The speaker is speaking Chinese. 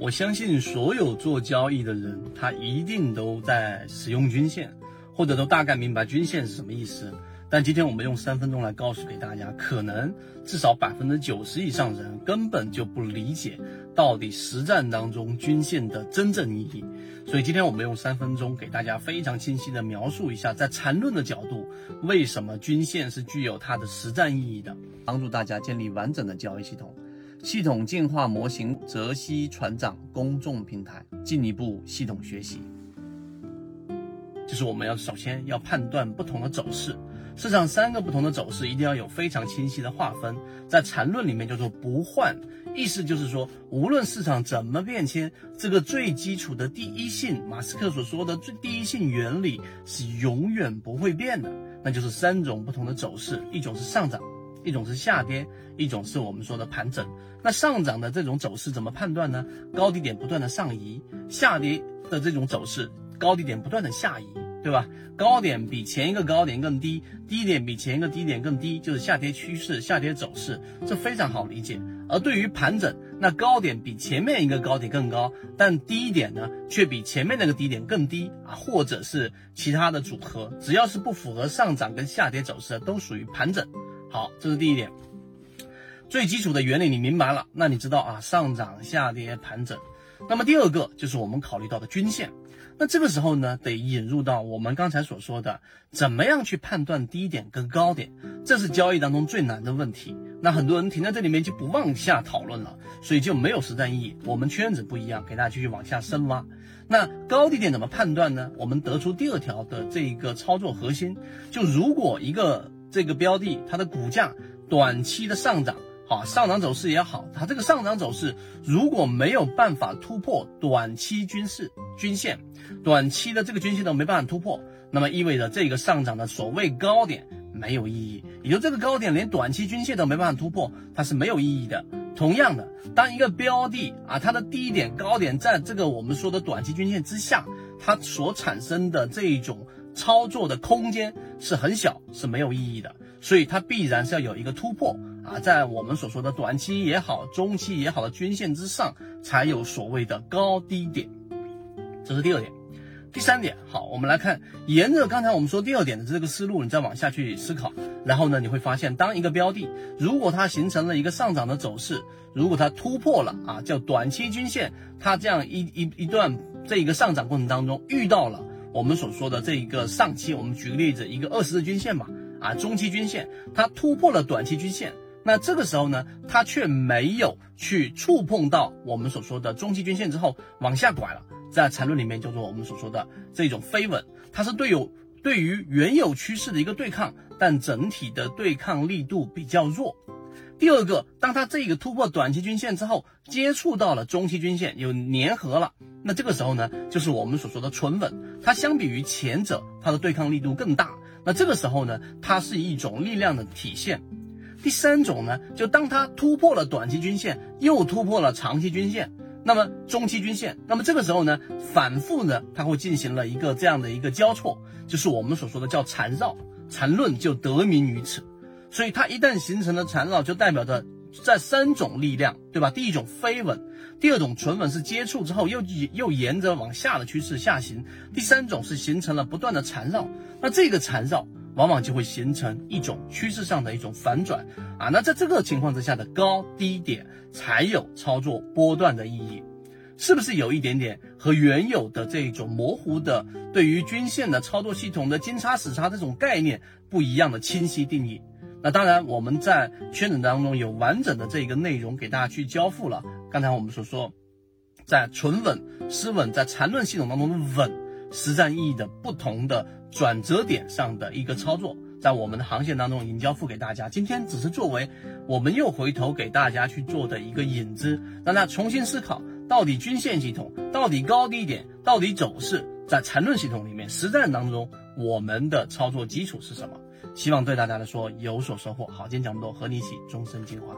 我相信所有做交易的人，他一定都在使用均线，或者都大概明白均线是什么意思。但今天我们用三分钟来告诉给大家，可能至少百分之九十以上人根本就不理解到底实战当中均线的真正意义。所以今天我们用三分钟给大家非常清晰的描述一下，在缠论的角度，为什么均线是具有它的实战意义的，帮助大家建立完整的交易系统。系统进化模型泽西船长公众平台，进一步系统学习。就是我们要首先要判断不同的走势。市场三个不同的走势一定要有非常清晰的划分，在缠论里面叫做不换，意思就是说，无论市场怎么变迁，这个最基础的第一性，马斯克所说的最第一性原理是永远不会变的，那就是三种不同的走势，一种是上涨，一种是下跌，一种是我们说的盘整。那上涨的这种走势怎么判断呢？高低点不断的上移，下跌的这种走势，高低点不断的下移。对吧？高点比前一个高点更低，低点比前一个低点更低，就是下跌趋势、下跌走势，这非常好理解。而对于盘整，那高点比前面一个高点更高，但低点呢却比前面那个低点更低啊，或者是其他的组合，只要是不符合上涨跟下跌走势的，都属于盘整。好，这是第一点。最基础的原理你明白了，那你知道啊，上涨、下跌、盘整。那么第二个就是我们考虑到的均线。那这个时候呢，得引入到我们刚才所说的，怎么样去判断低点跟高点，这是交易当中最难的问题。那很多人停在这里面就不往下讨论了，所以就没有实战意义。我们圈子不一样，给大家继续往下深挖。那高低点怎么判断呢？我们得出第二条的这一个操作核心，就如果一个这个标的它的股价短期的上涨。啊，上涨走势也好，它这个上涨走势如果没有办法突破短期均势均线，短期的这个均线都没办法突破，那么意味着这个上涨的所谓高点没有意义，也就这个高点连短期均线都没办法突破，它是没有意义的。同样的，当一个标的啊，它的低点高点在这个我们说的短期均线之下，它所产生的这种操作的空间是很小，是没有意义的，所以它必然是要有一个突破。啊，在我们所说的短期也好，中期也好的均线之上，才有所谓的高低点，这是第二点。第三点，好，我们来看，沿着刚才我们说第二点的这个思路，你再往下去思考，然后呢，你会发现，当一个标的如果它形成了一个上涨的走势，如果它突破了啊，叫短期均线，它这样一一一段这一个上涨过程当中遇到了我们所说的这一个上期，我们举个例子，一个二十日均线嘛，啊，中期均线它突破了短期均线。那这个时候呢，它却没有去触碰到我们所说的中期均线之后往下拐了，在缠论里面叫做我们所说的这种飞稳，它是对有对于原有趋势的一个对抗，但整体的对抗力度比较弱。第二个，当它这个突破短期均线之后，接触到了中期均线有粘合了，那这个时候呢，就是我们所说的纯稳，它相比于前者，它的对抗力度更大。那这个时候呢，它是一种力量的体现。第三种呢，就当它突破了短期均线，又突破了长期均线，那么中期均线，那么这个时候呢，反复呢，它会进行了一个这样的一个交错，就是我们所说的叫缠绕，缠论就得名于此。所以它一旦形成了缠绕，就代表着这三种力量，对吧？第一种飞稳，第二种纯稳是接触之后又又沿着往下的趋势下行，第三种是形成了不断的缠绕，那这个缠绕。往往就会形成一种趋势上的一种反转啊，那在这个情况之下的高低点才有操作波段的意义，是不是有一点点和原有的这种模糊的对于均线的操作系统的金叉死叉这种概念不一样的清晰定义？那当然我们在圈子当中有完整的这个内容给大家去交付了。刚才我们所说，在纯稳、失稳，在缠论系统当中的稳。实战意义的不同的转折点上的一个操作，在我们的航线当中已经交付给大家。今天只是作为我们又回头给大家去做的一个引子，让大家重新思考到底均线系统、到底高低点、到底走势，在缠论系统里面实战当中我们的操作基础是什么？希望对大家来说有所收获。好，今天讲这么多，和你一起终身进化。